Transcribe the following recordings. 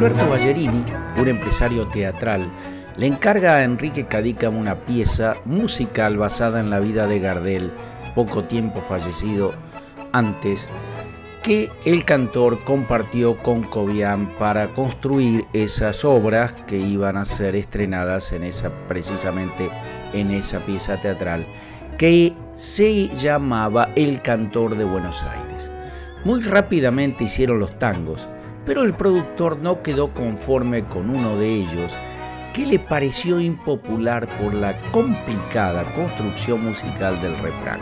Alberto Ballerini, un empresario teatral, le encarga a Enrique Cadícamo una pieza musical basada en la vida de Gardel, poco tiempo fallecido antes, que el cantor compartió con Cobian para construir esas obras que iban a ser estrenadas en esa, precisamente en esa pieza teatral, que se llamaba El Cantor de Buenos Aires. Muy rápidamente hicieron los tangos, pero el productor no quedó conforme con uno de ellos, que le pareció impopular por la complicada construcción musical del refrán.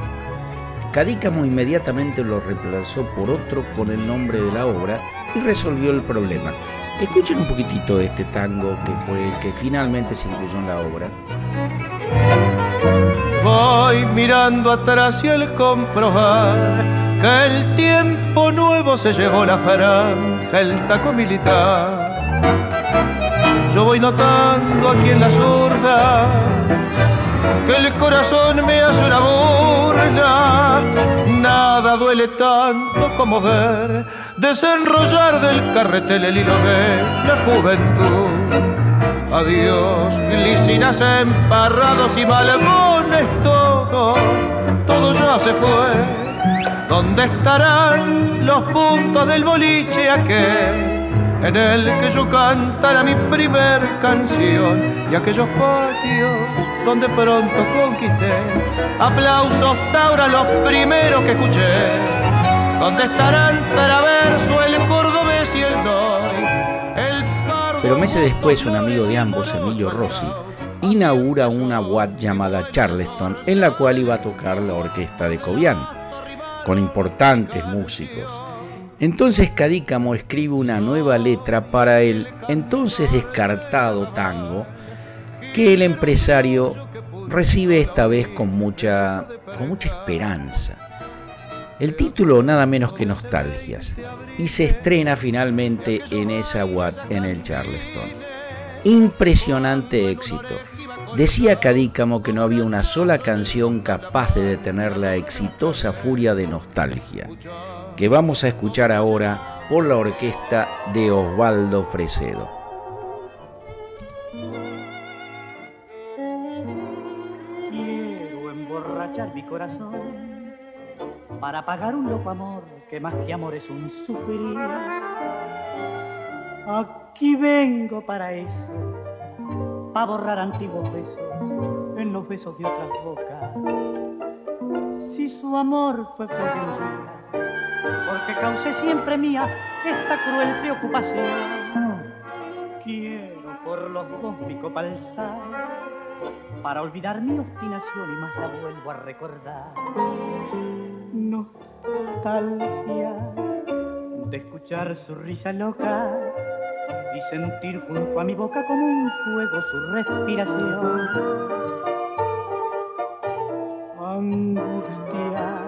Cadícamo inmediatamente lo reemplazó por otro con el nombre de la obra y resolvió el problema. Escuchen un poquitito de este tango que fue el que finalmente se incluyó en la obra. Voy mirando atrás y el comprobar que el tiempo nuevo se llevó la franja, el taco militar. Yo voy notando aquí en la zurda que el corazón me hace una burla. Nada duele tanto como ver desenrollar del carretel el hilo de la juventud. Adiós, glicinas emparrados y malbones, todo, todo ya se fue. ¿Dónde estarán los puntos del boliche aquel? en el que yo cantara mi primer canción y aquellos patios donde pronto conquisté. Aplausos taura los primeros que escuché. Donde estarán Traverso, el cordobés y el el pero meses después un amigo de ambos Emilio Rossi inaugura una WAT llamada Charleston en la cual iba a tocar la orquesta de Cobian con importantes músicos entonces Cadícamo escribe una nueva letra para el entonces descartado tango que el empresario recibe esta vez con mucha, con mucha esperanza. El título nada menos que Nostalgias y se estrena finalmente en esa Watt en el Charleston. Impresionante éxito. Decía Cadícamo que no había una sola canción capaz de detener la exitosa furia de nostalgia que vamos a escuchar ahora por la orquesta de Osvaldo Fresedo. Quiero emborrachar mi corazón para pagar un loco amor que más que amor es un sufrir. Aquí vengo para eso, para borrar antiguos besos en los besos de otras bocas. Si su amor fue fuerte porque causé siempre mía esta cruel preocupación. Quiero por los dos mi copa para olvidar mi obstinación y más la vuelvo a recordar. Nostalgias de escuchar su risa loca y sentir junto a mi boca como un fuego su respiración. Angustia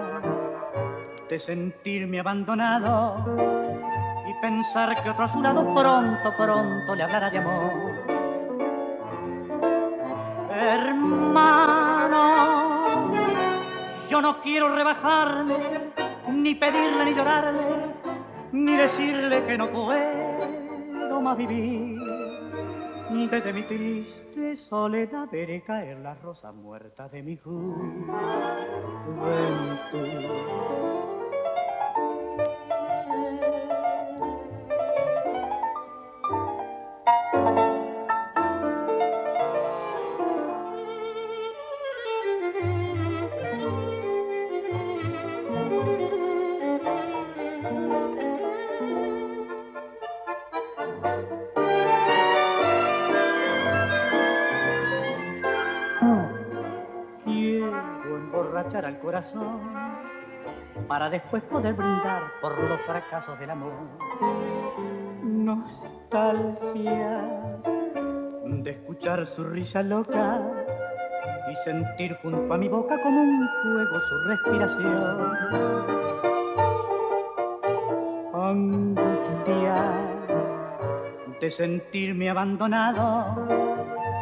de sentirme abandonado y pensar que otro a su lado pronto, pronto le hablará de amor. Hermano, yo no quiero rebajarle, ni pedirle ni llorarle, ni decirle que no puedo más vivir. Desde mi triste soledad veré caer la rosa muerta de mi juventud. Al corazón para después poder brindar por los fracasos del amor. Nostalgias de escuchar su risa loca y sentir junto a mi boca como un fuego su respiración. Angustias de sentirme abandonado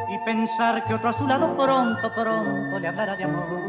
y pensar que otro a su lado pronto, pronto le hablará de amor